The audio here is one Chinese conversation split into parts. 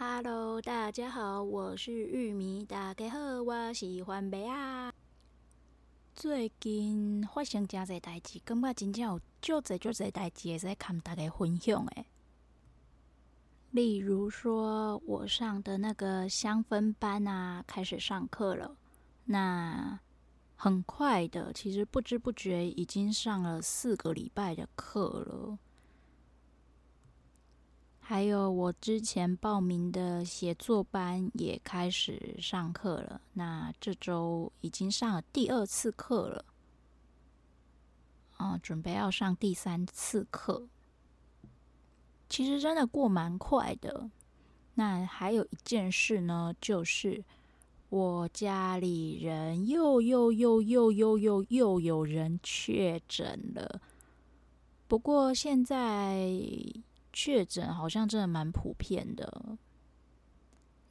Hello，大家好，我是玉米。大家好，我喜欢梅啊。最近发生真侪代志，感觉真正有足侪足侪代志会使跟大家分享诶。例如说，我上的那个香氛班啊，开始上课了。那很快的，其实不知不觉已经上了四个礼拜的课了。还有我之前报名的写作班也开始上课了，那这周已经上了第二次课了，啊，准备要上第三次课。其实真的过蛮快的。那还有一件事呢，就是我家里人又又又又又又又有人确诊了，不过现在。确诊好像真的蛮普遍的，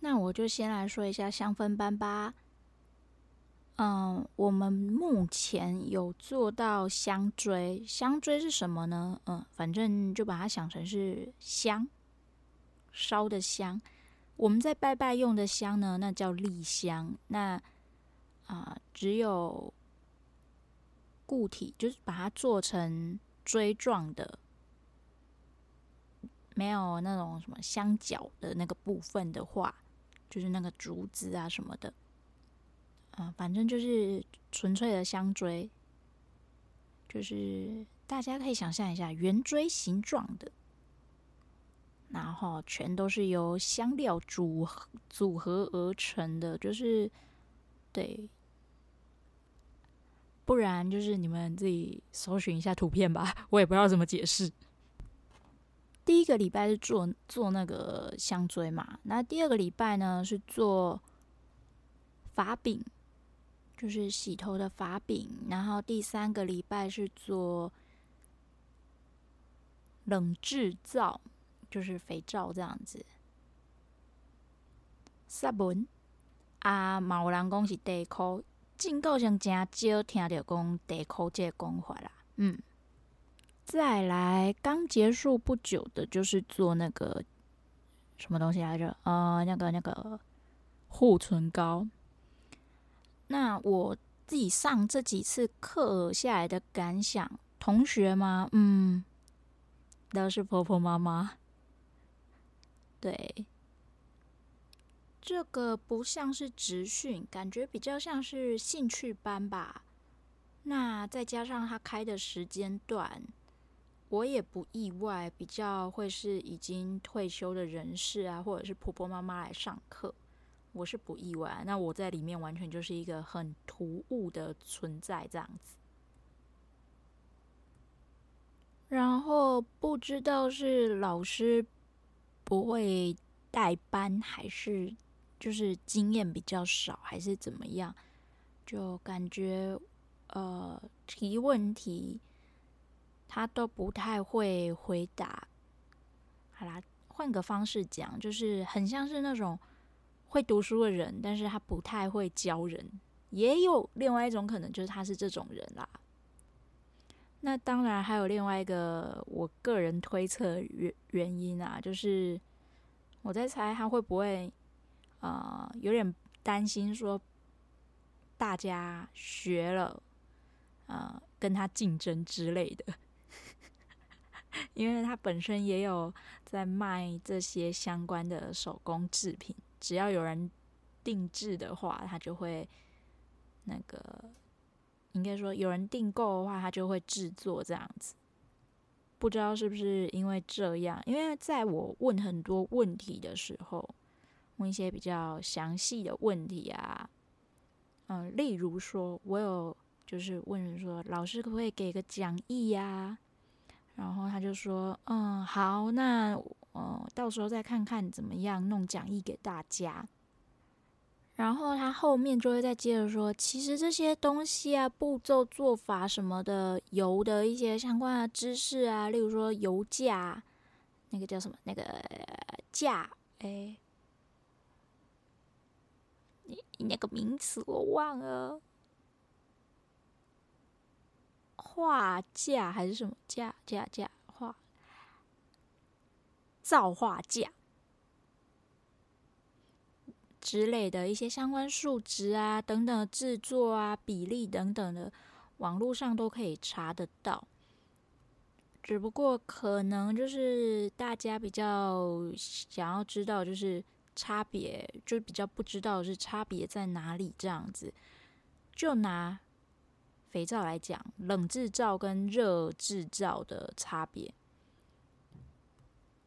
那我就先来说一下香氛班吧。嗯，我们目前有做到香锥，香锥是什么呢？嗯，反正就把它想成是香，烧的香。我们在拜拜用的香呢，那叫立香。那啊、只有固体，就是把它做成锥状的。没有那种什么香脚的那个部分的话，就是那个竹子啊什么的，啊，反正就是纯粹的香锥，就是大家可以想象一下圆锥形状的，然后全都是由香料组合组合而成的，就是对，不然就是你们自己搜寻一下图片吧，我也不知道怎么解释。第一个礼拜是做做那个香锥嘛，那第二个礼拜呢是做发饼，就是洗头的发饼，然后第三个礼拜是做冷制皂，就是肥皂这样子。萨文啊，嘛有人讲是地箍，进口上真少听到讲地箍这个讲法啦，嗯。再来，刚结束不久的，就是做那个什么东西来着？呃，那个那个护唇膏。那我自己上这几次课下来的感想，同学吗？嗯，都是婆婆妈妈。对，这个不像是职训，感觉比较像是兴趣班吧。那再加上他开的时间段。我也不意外，比较会是已经退休的人士啊，或者是婆婆妈妈来上课，我是不意外。那我在里面完全就是一个很突兀的存在这样子。然后不知道是老师不会带班，还是就是经验比较少，还是怎么样，就感觉呃提问题。他都不太会回答。好啦，换个方式讲，就是很像是那种会读书的人，但是他不太会教人。也有另外一种可能，就是他是这种人啦。那当然还有另外一个，我个人推测原原因啊，就是我在猜他会不会呃有点担心说大家学了呃跟他竞争之类的。因为他本身也有在卖这些相关的手工制品，只要有人定制的话，他就会那个，应该说有人订购的话，他就会制作这样子。不知道是不是因为这样？因为在我问很多问题的时候，问一些比较详细的问题啊，嗯，例如说，我有就是问人说，老师可不可以给个讲义呀？然后他就说：“嗯，好，那嗯，到时候再看看怎么样弄讲义给大家。”然后他后面就会再接着说：“其实这些东西啊，步骤、做法什么的，油的一些相关的知识啊，例如说油价，那个叫什么？那个价？哎，那个名词我忘了。”画架还是什么架架架画造画架，之类的一些相关数值啊，等等制作啊、比例等等的，网络上都可以查得到。只不过可能就是大家比较想要知道，就是差别，就比较不知道是差别在哪里这样子。就拿肥皂来讲，冷制皂跟热制皂的差别。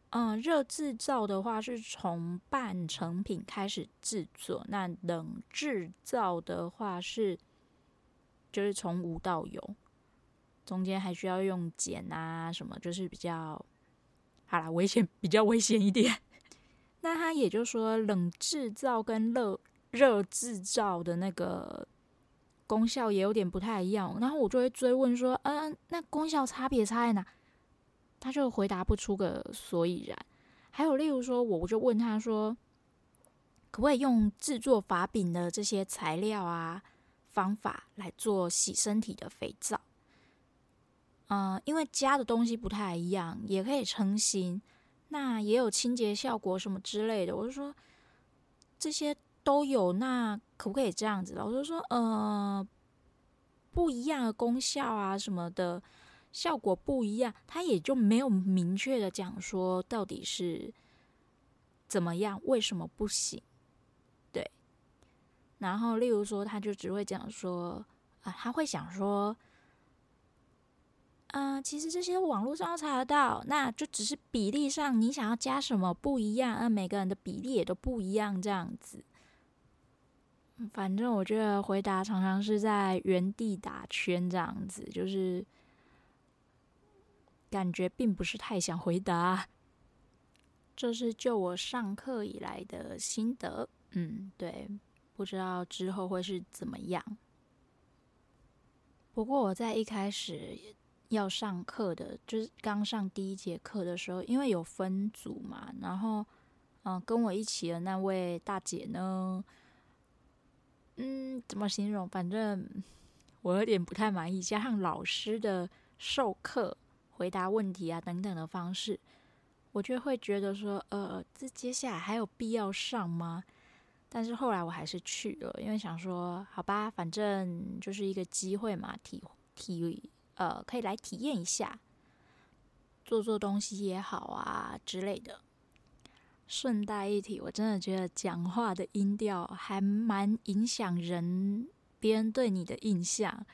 嗯，热制皂的话是从半成品开始制作，那冷制皂的话是就是从无到有。中间还需要用碱啊什么，就是比较好啦，危险比较危险一点。那他也就是说，冷制皂跟热热制造的那个功效也有点不太一样。然后我就会追问说，嗯、呃，那功效差别差在哪？他就回答不出个所以然。还有例如说，我我就问他说，可不可以用制作发饼的这些材料啊方法来做洗身体的肥皂？嗯，因为加的东西不太一样，也可以成型，那也有清洁效果什么之类的。我就说这些都有，那可不可以这样子？我就说，呃，不一样的功效啊什么的，效果不一样，他也就没有明确的讲说到底是怎么样，为什么不行？对。然后例如说，他就只会讲说，啊，他会想说。嗯、呃，其实这些网络上都查得到，那就只是比例上你想要加什么不一样，那每个人的比例也都不一样，这样子。反正我觉得回答常常是在原地打圈，这样子，就是感觉并不是太想回答。这是就我上课以来的心得，嗯，对，不知道之后会是怎么样。不过我在一开始。要上课的，就是刚上第一节课的时候，因为有分组嘛，然后，嗯、跟我一起的那位大姐呢，嗯，怎么形容？反正我有点不太满意，加上老师的授课、回答问题啊等等的方式，我就会觉得说，呃，这接下来还有必要上吗？但是后来我还是去了，因为想说，好吧，反正就是一个机会嘛，体体。呃，可以来体验一下，做做东西也好啊之类的。顺带一提，我真的觉得讲话的音调还蛮影响人，别人对你的印象。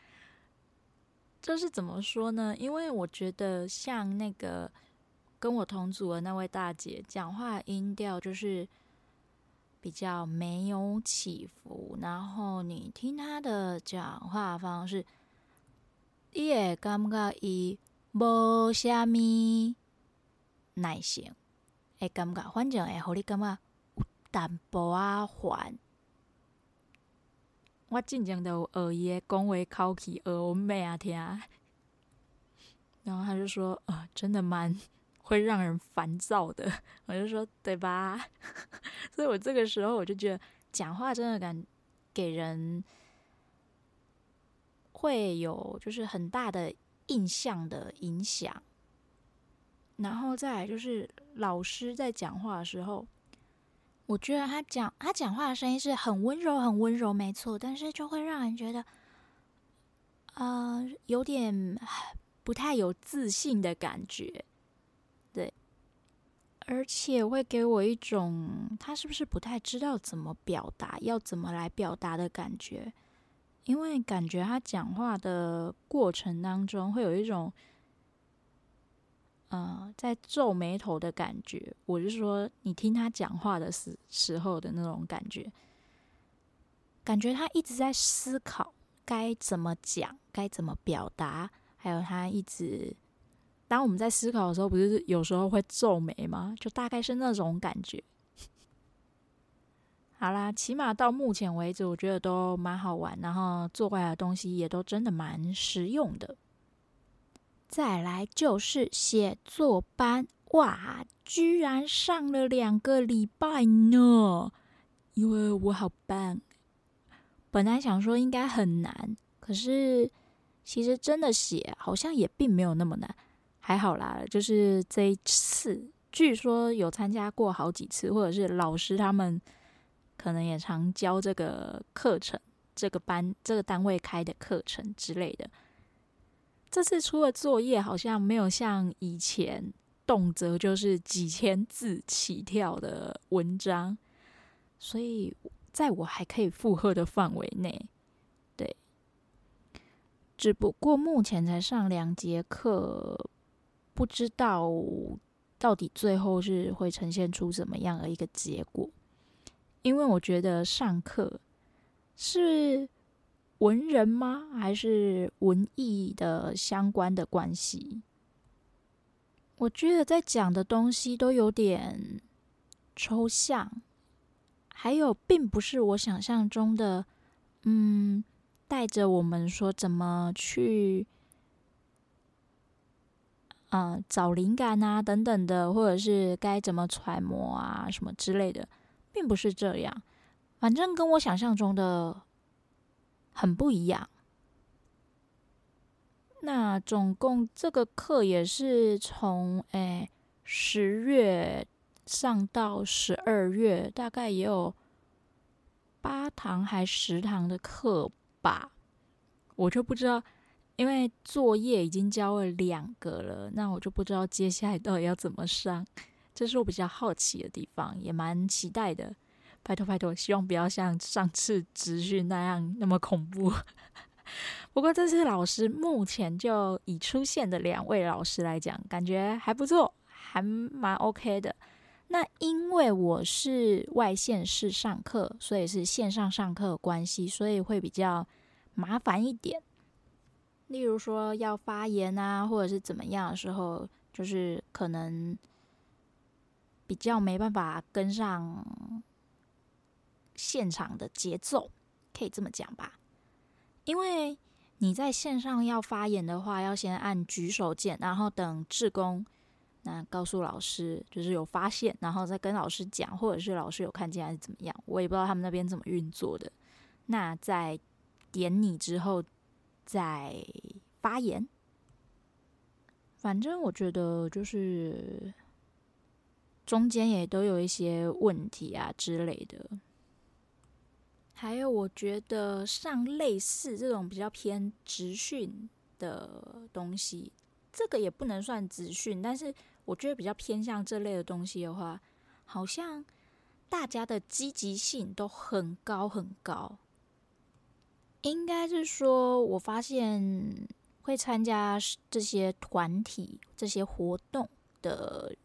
这是怎么说呢？因为我觉得像那个跟我同组的那位大姐，讲话音调就是比较没有起伏，然后你听她的讲话方式。伊会感觉伊无虾米耐心，会感觉反正会互你感觉有淡薄仔烦。我进前都有学伊个讲话口气，学阮妹啊听。然后他就说：“呃，真的蛮会让人烦躁的。”我就说：“对吧？” 所以我这个时候我就觉得讲话真的感给人。会有就是很大的印象的影响，然后再来就是老师在讲话的时候，我觉得他讲他讲话的声音是很温柔很温柔，没错，但是就会让人觉得，呃，有点不太有自信的感觉，对，而且会给我一种他是不是不太知道怎么表达，要怎么来表达的感觉。因为感觉他讲话的过程当中会有一种，呃，在皱眉头的感觉。我就说，你听他讲话的时时候的那种感觉，感觉他一直在思考该怎么讲，该怎么表达，还有他一直，当我们在思考的时候，不是有时候会皱眉吗？就大概是那种感觉。好啦，起码到目前为止，我觉得都蛮好玩，然后做过来的东西也都真的蛮实用的。再来就是写作班，哇，居然上了两个礼拜呢！因为我好棒，本来想说应该很难，可是其实真的写好像也并没有那么难，还好啦。就是这一次，据说有参加过好几次，或者是老师他们。可能也常教这个课程，这个班这个单位开的课程之类的。这次出的作业好像没有像以前动辄就是几千字起跳的文章，所以在我还可以负荷的范围内，对。只不过目前才上两节课，不知道到底最后是会呈现出怎么样的一个结果。因为我觉得上课是文人吗？还是文艺的相关的关系？我觉得在讲的东西都有点抽象，还有并不是我想象中的，嗯，带着我们说怎么去，呃，找灵感啊等等的，或者是该怎么揣摩啊什么之类的。并不是这样，反正跟我想象中的很不一样。那总共这个课也是从诶十月上到十二月，大概也有八堂还十堂的课吧。我就不知道，因为作业已经交了两个了，那我就不知道接下来到底要怎么上。这是我比较好奇的地方，也蛮期待的。拜托拜托，希望不要像上次职训那样那么恐怖。不过这次老师目前就已出现的两位老师来讲，感觉还不错，还蛮 OK 的。那因为我是外县市上课，所以是线上上课的关系，所以会比较麻烦一点。例如说要发言啊，或者是怎么样的时候，就是可能。比较没办法跟上现场的节奏，可以这么讲吧？因为你在线上要发言的话，要先按举手键，然后等志工那告诉老师就是有发现，然后再跟老师讲，或者是老师有看见还是怎么样，我也不知道他们那边怎么运作的。那在点你之后再发言，反正我觉得就是。中间也都有一些问题啊之类的，还有我觉得上类似这种比较偏职训的东西，这个也不能算职训，但是我觉得比较偏向这类的东西的话，好像大家的积极性都很高很高。应该是说，我发现会参加这些团体、这些活动的。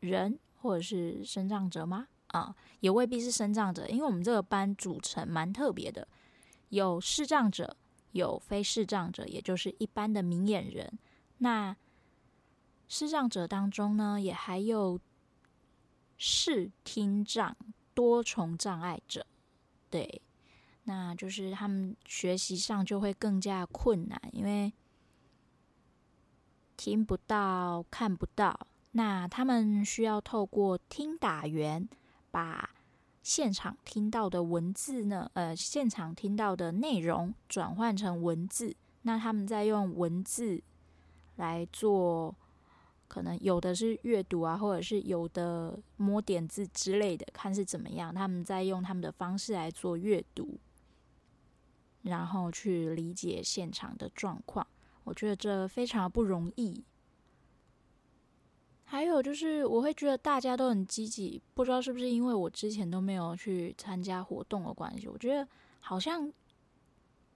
人或者是生长者吗？啊，也未必是身障者，因为我们这个班组成蛮特别的，有视障者，有非视障者，也就是一般的明眼人。那视障者当中呢，也还有视听障多重障碍者，对，那就是他们学习上就会更加困难，因为听不到，看不到。那他们需要透过听打员把现场听到的文字呢，呃，现场听到的内容转换成文字。那他们再用文字来做，可能有的是阅读啊，或者是有的摸点字之类的，看是怎么样。他们再用他们的方式来做阅读，然后去理解现场的状况。我觉得这非常不容易。还有就是，我会觉得大家都很积极，不知道是不是因为我之前都没有去参加活动的关系。我觉得好像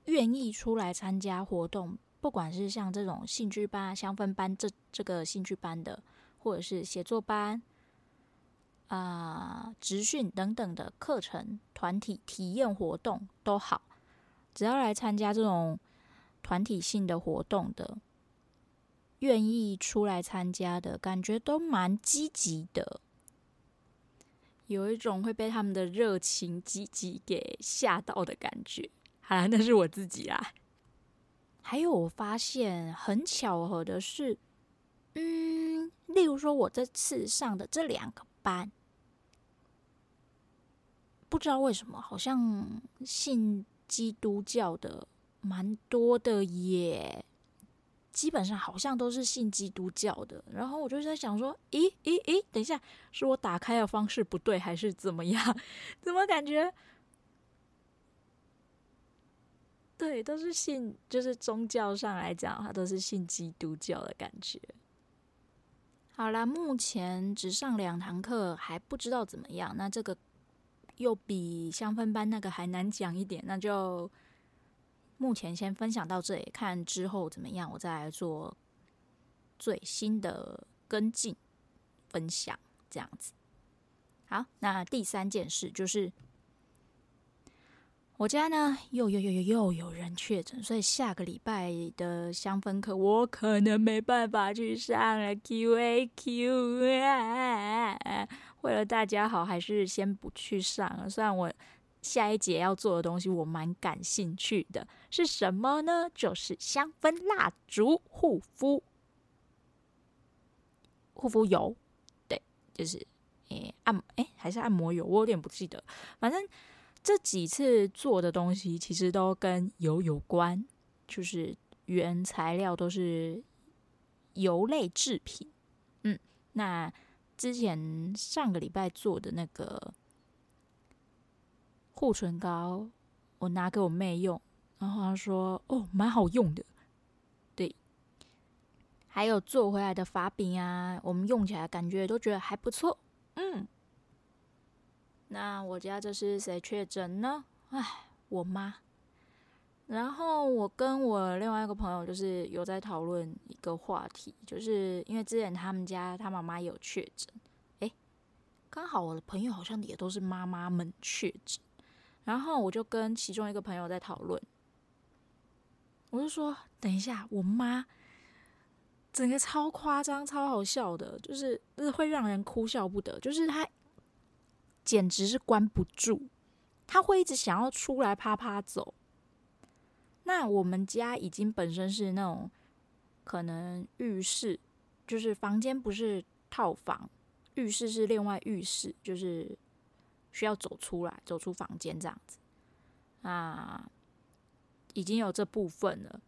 愿意出来参加活动，不管是像这种兴趣班、香氛班这这个兴趣班的，或者是写作班、啊、呃、职训等等的课程、团体体验活动都好，只要来参加这种团体性的活动的。愿意出来参加的感觉都蛮积极的，有一种会被他们的热情积极给吓到的感觉。好啦，那是我自己啦。还有，我发现很巧合的是，嗯，例如说，我这次上的这两个班，不知道为什么，好像信基督教的蛮多的耶。基本上好像都是信基督教的。然后我就在想说，咦咦咦，等一下，是我打开的方式不对，还是怎么样？怎么感觉？对，都是信，就是宗教上来讲，它都是信基督教的感觉。好啦，目前只上两堂课，还不知道怎么样。那这个又比香氛班那个还难讲一点，那就目前先分享到这里，看之后怎么样，我再来做最新的跟进分享，这样子。好，那第三件事就是。我家呢，又又又又又有人确诊，所以下个礼拜的香氛课我可能没办法去上了。Q A Q 啊！为了大家好，还是先不去上了。虽然我下一节要做的东西我蛮感兴趣的，是什么呢？就是香氛蜡烛护肤护肤油，对，就是诶、按诶、还是按摩油，我有点不记得，反正。这几次做的东西其实都跟油有关，就是原材料都是油类制品。嗯，那之前上个礼拜做的那个护唇膏，我拿给我妹用，然后她说：“哦，蛮好用的。”对，还有做回来的发饼啊，我们用起来感觉都觉得还不错。嗯。那我家这是谁确诊呢？哎，我妈。然后我跟我另外一个朋友就是有在讨论一个话题，就是因为之前他们家他妈妈有确诊，哎，刚好我的朋友好像也都是妈妈们确诊，然后我就跟其中一个朋友在讨论，我就说等一下，我妈整个超夸张、超好笑的，就是是会让人哭笑不得，就是她。简直是关不住，他会一直想要出来趴趴走。那我们家已经本身是那种可能浴室，就是房间不是套房，浴室是另外浴室，就是需要走出来，走出房间这样子。啊，已经有这部分了。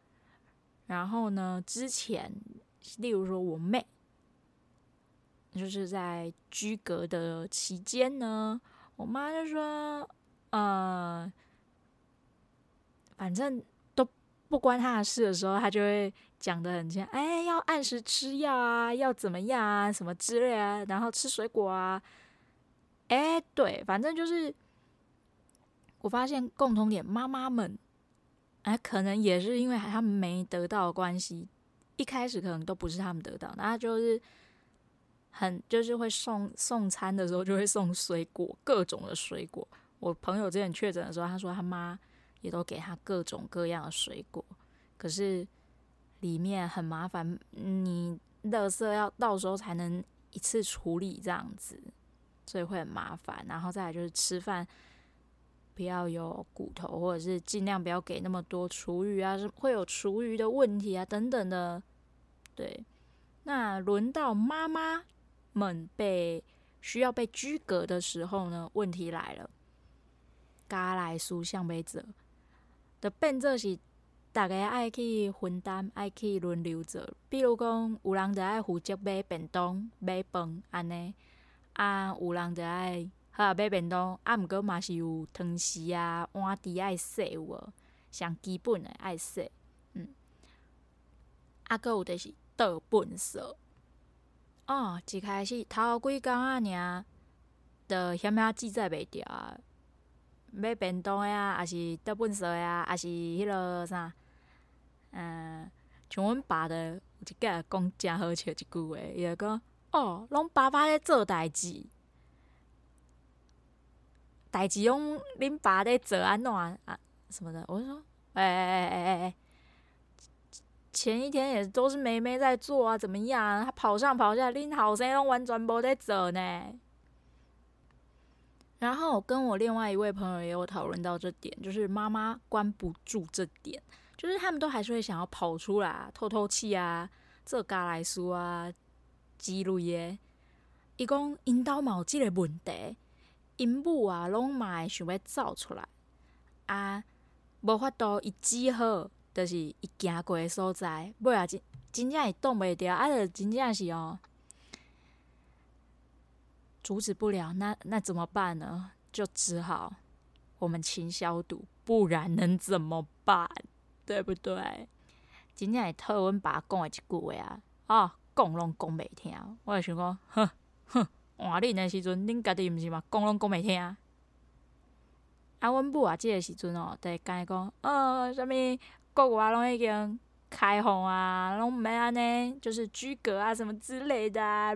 然后呢，之前例如说我妹。就是在居隔的期间呢，我妈就说：“呃，反正都不关她的事的时候，她就会讲得很清，哎，要按时吃药啊，要怎么样啊，什么之类啊，然后吃水果啊，哎，对，反正就是我发现共同点，妈妈们，哎，可能也是因为他们没得到关系，一开始可能都不是他们得到，那就是。”很就是会送送餐的时候就会送水果，各种的水果。我朋友之前确诊的时候，他说他妈也都给他各种各样的水果，可是里面很麻烦，你垃圾要到时候才能一次处理这样子，所以会很麻烦。然后再来就是吃饭不要有骨头，或者是尽量不要给那么多厨余啊，会有厨余的问题啊等等的。对，那轮到妈妈。们被需要被居格的时候呢，问题来了。家来书向背者的变作是大家爱去分担，爱去轮流做。比如讲，有人就爱负责买便当、买饭安尼，啊，有人就爱好买便当，啊，毋过嘛是有汤匙啊、碗碟爱洗有无？上基本的爱洗，嗯，啊，阁有就是倒粪扫。哦，一开始头几工啊，尔，就险险记载袂着啊。买便当的啊，还是倒粪扫的啊，还是迄落啥？嗯，像阮爸的有一个讲诚好笑一句话，伊就讲：哦，拢爸爸咧做代志，代志拢恁爸咧做安怎啊？什么的？我就说：哎哎哎哎哎。前一天也都是妹妹在做啊，怎么样啊？她跑上跑下，恁后生拢完全无在做呢。然后跟我另外一位朋友也有讨论到这点，就是妈妈关不住这点，就是他们都还是会想要跑出来透透气啊，做家来书啊之类的。伊讲因兜嘛有这个问题，因母啊拢嘛会想要走出来啊，无法度伊只好。就是伊行过的所在，尾仔真真正会挡袂牢，啊，就真正是哦，阻止不了，那那怎么办呢？就只好我们勤消毒，不然能怎么办？对不对？真正会讨阮爸讲的一句话啊，哦，讲拢讲袂听，我就想讲，哼哼，换恁的时阵，恁家己毋是嘛，讲拢讲袂听。啊，阮母啊，即个时阵哦，就会甲伊讲，呃，啥物国外拢已经开放啊，拢毋免安尼，就是居隔啊，什么之类的啊。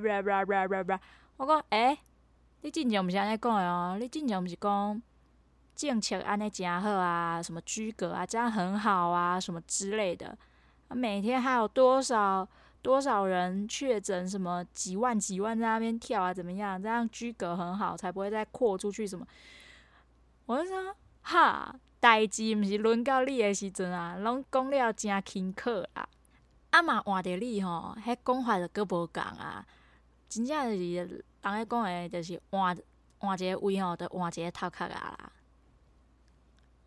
我讲，诶、欸，你真正毋是安尼讲的哦，你真正毋是讲政策安尼诚好啊，什么居隔啊，这样很好啊，什么之类的。每天还有多少多少人确诊？什么几万几万在那边跳啊？怎么样？这样居隔很好，才不会再扩出去什么？我就说哈，代志毋是轮到你的时阵啊，拢讲了真轻巧啦。啊嘛换着你吼，迄讲法就阁无共啊。真正是人咧讲的，就是换换一个位吼，就换一个头壳啊啦。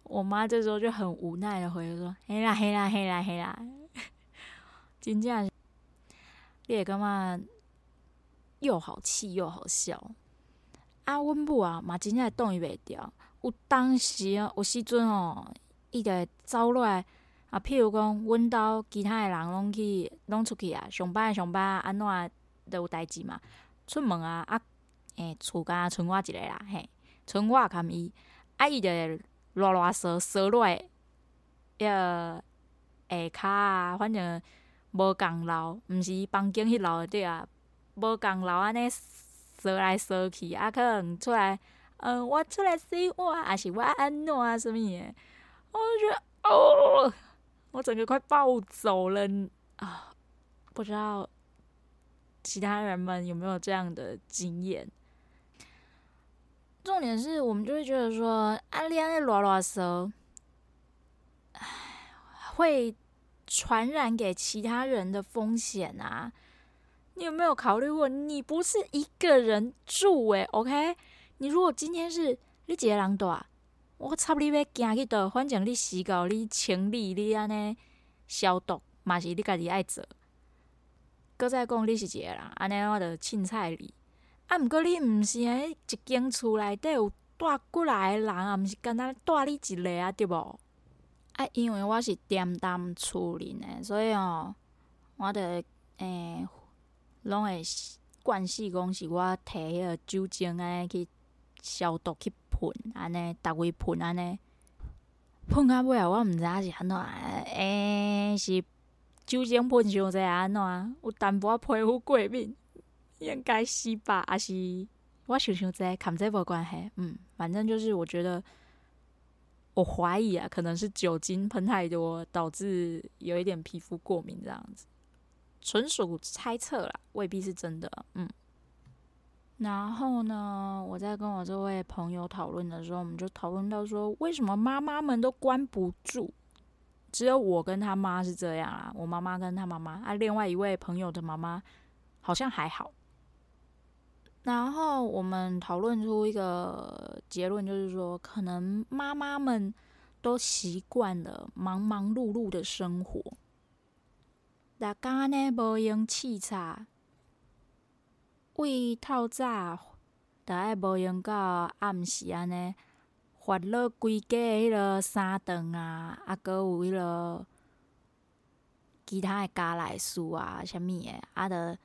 我妈这时候就很无奈的回说：“嘿啦嘿啦嘿啦嘿啦，真正你会感觉又好气又好笑。”啊，阮母啊嘛真正挡伊袂牢。有当时啊，有时阵吼，伊就会走落来啊。譬如讲，阮兜其他诶人拢去拢出去啊，上班上班安怎都有代志嘛。出门啊啊，诶，厝干剩我一个啦，嘿，剩我含伊，啊，伊就会乱乱踅踅落来，迄个下骹啊，反正无共楼，毋是伊房间迄楼对啊，无共楼安尼踅来踅去，啊，可能出来。嗯，我出来洗碗，还是我安怎啊？什么嘢？我就觉得哦，我整个快暴走了啊！不知道其他人们有没有这样的经验？重点是我们就会觉得说，啊，你安尼乱乱说，唉，会传染给其他人的风险啊！你有没有考虑过，你不是一个人住诶，OK？你如果今天是你一个人住，我差你要行去倒，反正你洗搞你清理你安尼消毒嘛是你家己爱做。搁再讲你是一个人，安尼我着凊彩你。啊，毋过你毋是安尼一间厝内底有带过来诶人啊，毋是干那带你一个啊，对无？啊，因为我是踮踮厝里呢，所以哦，我着诶拢会惯势讲是我摕迄个酒精安尼去。消毒去喷，安尼，逐位喷安尼，喷到尾啊，我毋知影是安怎，诶、欸，是酒精喷伤济安怎？有淡薄仔皮肤过敏，应该是吧？还是我想想者，跟这无关系。嗯，反正就是我觉得，我怀疑啊，可能是酒精喷太多，导致有一点皮肤过敏这样子，纯属猜测啦，未必是真的。嗯。然后呢，我在跟我这位朋友讨论的时候，我们就讨论到说，为什么妈妈们都关不住，只有我跟他妈是这样啊？我妈妈跟他妈妈啊，另外一位朋友的妈妈好像还好。然后我们讨论出一个结论，就是说，可能妈妈们都习惯了忙忙碌碌的生活，大家呢无用气茶。为透早，着爱无闲到暗时安尼，烦恼规家迄落三顿啊，啊，搁有迄落其他的家内事啊，啥物的，啊，着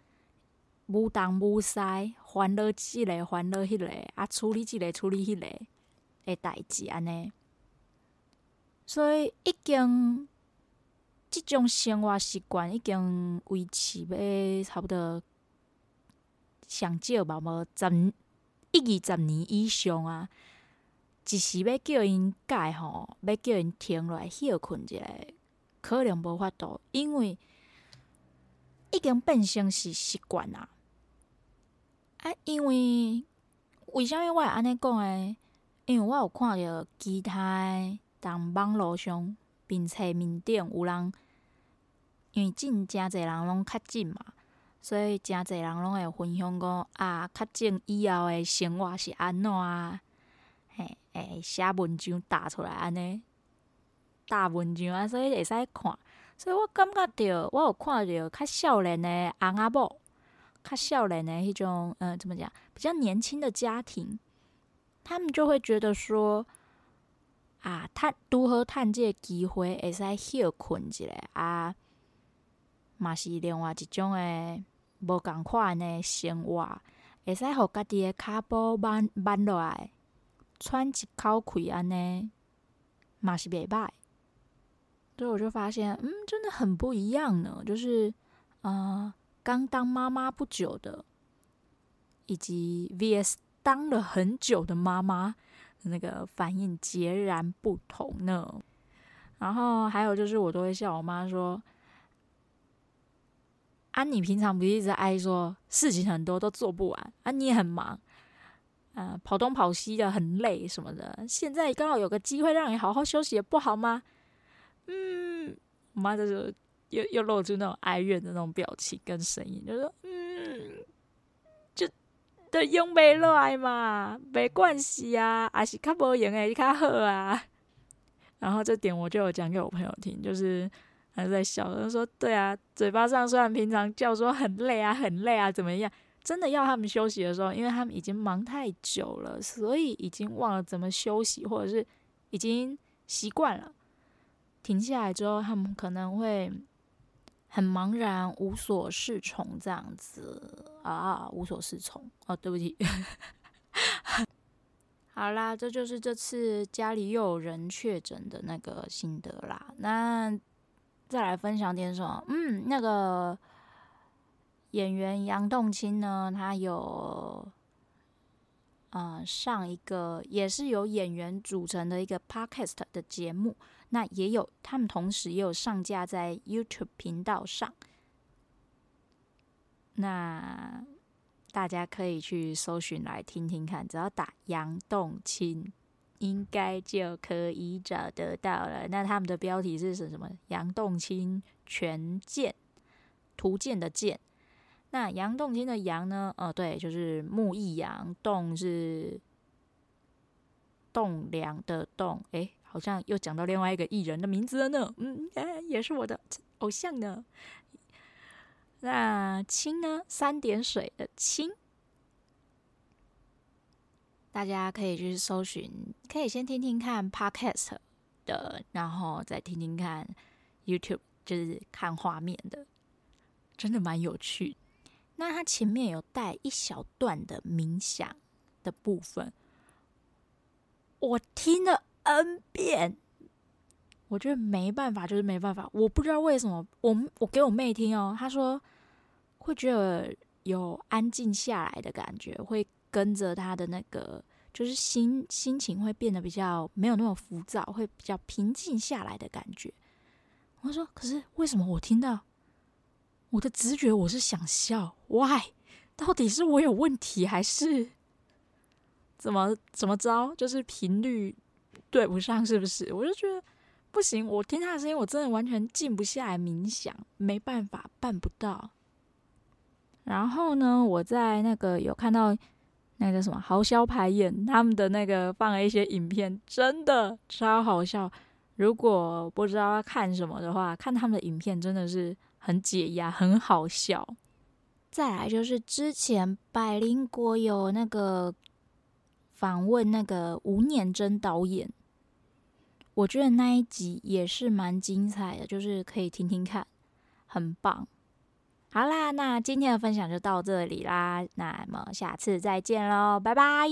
无东无西，烦恼即个烦恼迄个，啊，处理即个处理迄个诶代志安尼，所以已经即种生活习惯已经维持要差不多。上少嘛无十一二十年以上啊，一时要叫因改吼，要叫因停落来休困一下，可能无法度，因为已经变成是习惯啊。啊，因为为啥物我会安尼讲诶？因为我有看着其他当网络上并且面顶有人，因为真诚侪人拢较紧嘛。所以诚侪人拢会分享讲啊，确诊以后诶生活是安怎啊？嘿，诶，写文章打出来安尼，大文章啊，所以会使看。所以我感觉到，我有看到较少年的翁仔某，较少年的迄种，嗯、呃，怎么讲，比较年轻的家庭，他们就会觉得说，啊，趁拄好趁这个机会，会使休困一下啊，嘛是另外一种诶无共款诶生活，会使互家己诶骹步慢慢落来，喘一口气安尼，嘛是袂歹。所以我就发现，嗯，真的很不一样呢。就是，呃，刚当妈妈不久的，以及 VS 当了很久的妈妈，那个反应截然不同呢。然后还有就是，我都会笑我妈说：“啊，你平常不是一直爱说事情很多都做不完啊，你也很忙，呃，跑东跑西的很累什么的。现在刚好有个机会让你好好休息，不好吗？”嗯，我妈就是又又露出那种哀怨的那种表情跟声音，就说：“嗯，就都用不来嘛，没关系啊，还是较无用的较好啊。”然后这点我就有讲给我朋友听，就是还在笑，他说：“对啊，嘴巴上虽然平常叫说很累啊，很累啊，怎么样？真的要他们休息的时候，因为他们已经忙太久了，所以已经忘了怎么休息，或者是已经习惯了。”停下来之后，他们可能会很茫然、无所适从这样子啊，无所适从哦，对不起。好啦，这就是这次家里又有人确诊的那个心得啦。那再来分享点什么？嗯，那个演员杨栋钦呢，他有啊、上一个也是由演员组成的一个 podcast 的节目。那也有，他们同时也有上架在 YouTube 频道上，那大家可以去搜寻来听听看，只要打杨洞清，应该就可以找得到了。那他们的标题是什么？杨栋钦权健，图鉴的鉴。那杨洞清的杨呢？哦，对，就是木易杨，洞是栋梁的栋，诶。好像又讲到另外一个艺人的名字了呢，嗯，哎，也是我的偶像呢。那钦呢？三点水的钦，大家可以去搜寻，可以先听听看 Podcast 的，然后再听听看 YouTube，就是看画面的，真的蛮有趣。那它前面有带一小段的冥想的部分，我听了。N 遍，我觉得没办法，就是没办法。我不知道为什么，我我给我妹听哦，她说会觉得有安静下来的感觉，会跟着她的那个，就是心心情会变得比较没有那么浮躁，会比较平静下来的感觉。我说，可是为什么我听到我的直觉我是想笑？Why？到底是我有问题，还是怎么怎么着？就是频率。对不上是不是？我就觉得不行，我听他的声音，我真的完全静不下来冥想，没办法，办不到。然后呢，我在那个有看到那个叫什么豪销排演他们的那个放了一些影片，真的超好笑。如果不知道要看什么的话，看他们的影片真的是很解压，很好笑。再来就是之前百灵国有那个访问那个吴念真导演。我觉得那一集也是蛮精彩的，就是可以听听看，很棒。好啦，那今天的分享就到这里啦，那么下次再见喽，拜拜。